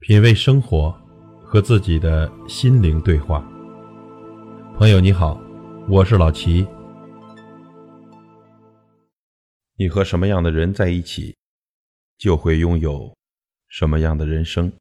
品味生活，和自己的心灵对话。朋友你好，我是老齐。你和什么样的人在一起，就会拥有什么样的人生。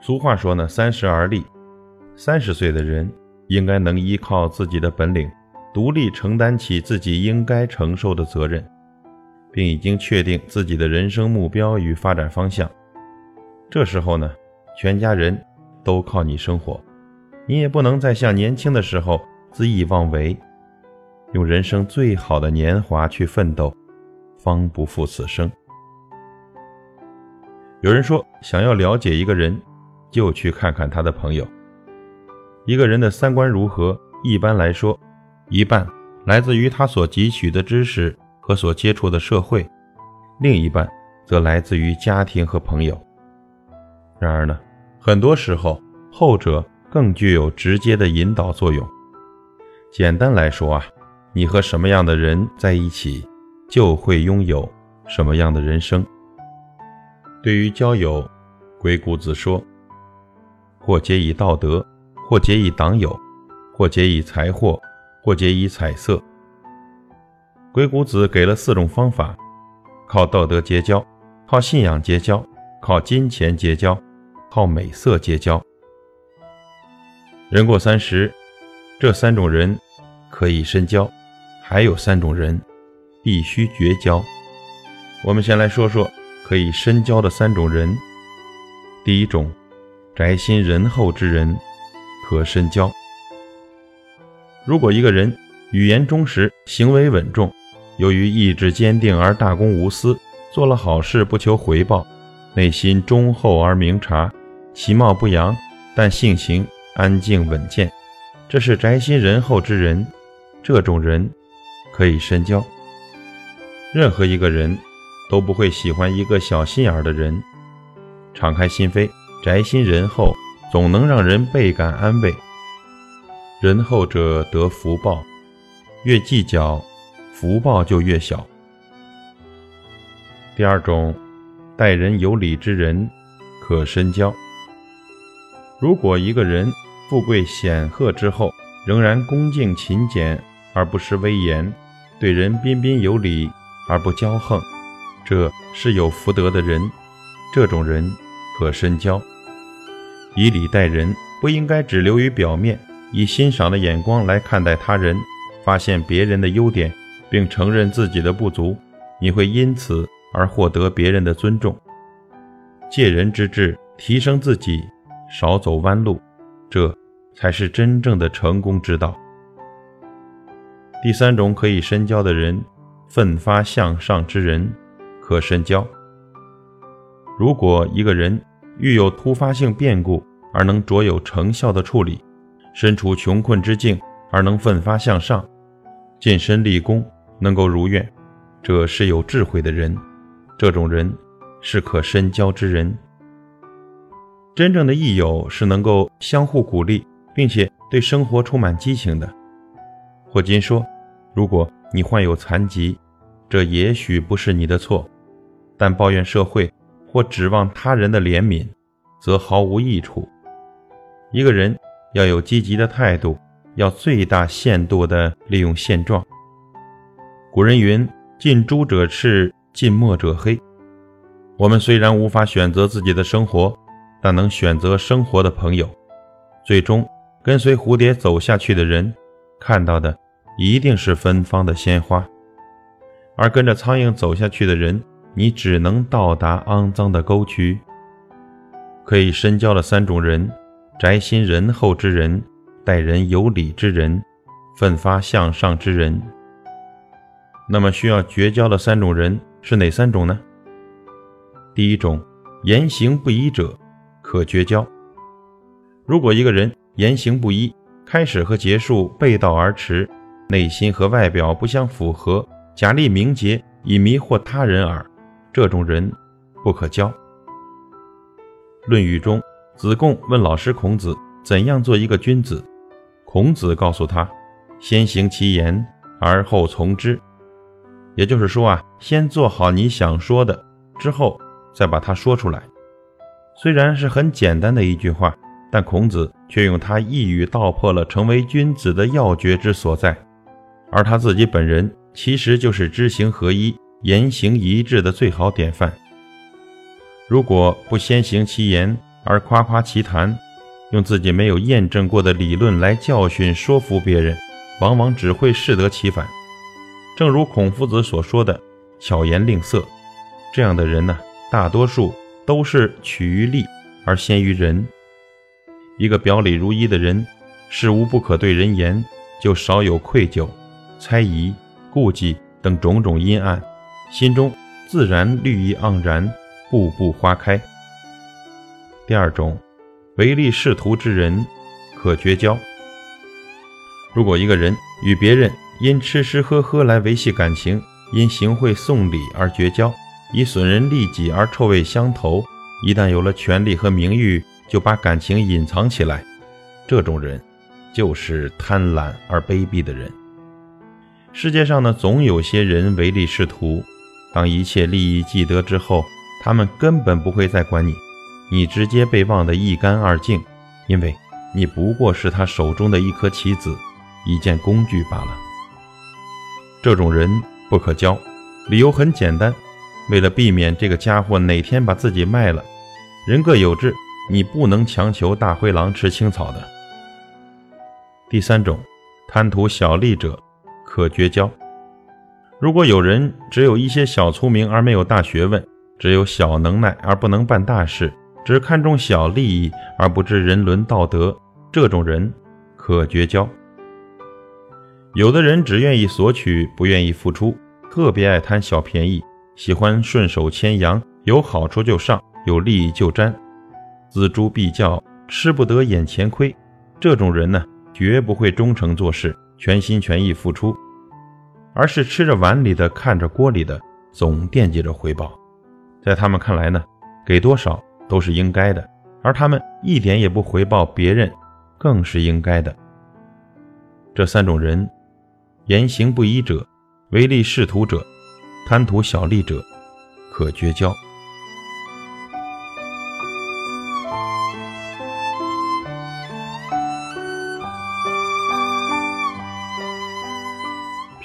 俗话说呢，三十而立。三十岁的人。应该能依靠自己的本领，独立承担起自己应该承受的责任，并已经确定自己的人生目标与发展方向。这时候呢，全家人都靠你生活，你也不能再像年轻的时候恣意妄为，用人生最好的年华去奋斗，方不负此生。有人说，想要了解一个人，就去看看他的朋友。一个人的三观如何？一般来说，一半来自于他所汲取的知识和所接触的社会，另一半则来自于家庭和朋友。然而呢，很多时候后者更具有直接的引导作用。简单来说啊，你和什么样的人在一起，就会拥有什么样的人生。对于交友，鬼谷子说：“或皆以道德。”或结以党友，或结以财货，或结以彩色。鬼谷子给了四种方法：靠道德结交，靠信仰结交，靠金钱结交，靠美色结交。人过三十，这三种人可以深交，还有三种人必须绝交。我们先来说说可以深交的三种人。第一种，宅心仁厚之人。和深交。如果一个人语言忠实，行为稳重，由于意志坚定而大公无私，做了好事不求回报，内心忠厚而明察，其貌不扬，但性情安静稳健，这是宅心仁厚之人。这种人可以深交。任何一个人都不会喜欢一个小心眼的人，敞开心扉，宅心仁厚。总能让人倍感安慰。仁厚者得福报，越计较，福报就越小。第二种，待人有礼之人，可深交。如果一个人富贵显赫之后，仍然恭敬勤俭而不失威严，对人彬彬有礼而不骄横，这是有福德的人。这种人可深交。以礼待人，不应该只流于表面，以欣赏的眼光来看待他人，发现别人的优点，并承认自己的不足，你会因此而获得别人的尊重。借人之智，提升自己，少走弯路，这才是真正的成功之道。第三种可以深交的人，奋发向上之人，可深交。如果一个人，遇有突发性变故而能卓有成效的处理，身处穷困之境而能奋发向上，尽身立功，能够如愿，这是有智慧的人。这种人是可深交之人。真正的益友是能够相互鼓励，并且对生活充满激情的。霍金说：“如果你患有残疾，这也许不是你的错，但抱怨社会。”或指望他人的怜悯，则毫无益处。一个人要有积极的态度，要最大限度地利用现状。古人云：“近朱者赤，近墨者黑。”我们虽然无法选择自己的生活，但能选择生活的朋友。最终跟随蝴蝶走下去的人，看到的一定是芬芳的鲜花；而跟着苍蝇走下去的人，你只能到达肮脏的沟渠。可以深交的三种人：宅心仁厚之人，待人有礼之人，奋发向上之人。那么需要绝交的三种人是哪三种呢？第一种，言行不一者，可绝交。如果一个人言行不一，开始和结束背道而驰，内心和外表不相符合，假立名节以迷惑他人耳。这种人不可交。《论语》中，子贡问老师孔子：“怎样做一个君子？”孔子告诉他：“先行其言，而后从之。”也就是说啊，先做好你想说的，之后再把它说出来。虽然是很简单的一句话，但孔子却用他一语道破了成为君子的要诀之所在。而他自己本人其实就是知行合一、言行一致的最好典范。如果不先行其言而夸夸其谈，用自己没有验证过的理论来教训说服别人，往往只会适得其反。正如孔夫子所说的“巧言令色”，这样的人呢，大多数都是取于利而先于人。一个表里如一的人，事无不可对人言，就少有愧疚、猜疑、顾忌等种种阴暗，心中自然绿意盎然，步步花开。第二种，唯利是图之人，可绝交。如果一个人与别人因吃吃喝喝来维系感情，因行贿送礼而绝交，以损人利己而臭味相投。一旦有了权力和名誉，就把感情隐藏起来。这种人，就是贪婪而卑鄙的人。世界上呢，总有些人唯利是图。当一切利益既得之后，他们根本不会再管你，你直接被忘得一干二净，因为你不过是他手中的一颗棋子，一件工具罢了。这种人不可交，理由很简单，为了避免这个家伙哪天把自己卖了。人各有志，你不能强求大灰狼吃青草的。第三种，贪图小利者，可绝交。如果有人只有一些小聪明而没有大学问，只有小能耐而不能办大事，只看重小利益而不知人伦道德，这种人可绝交。有的人只愿意索取，不愿意付出，特别爱贪小便宜，喜欢顺手牵羊，有好处就上，有利益就沾，锱铢必较，吃不得眼前亏。这种人呢，绝不会忠诚做事，全心全意付出，而是吃着碗里的，看着锅里的，总惦记着回报。在他们看来呢，给多少都是应该的，而他们一点也不回报别人，更是应该的。这三种人。言行不一者，唯利是图者，贪图小利者，可绝交。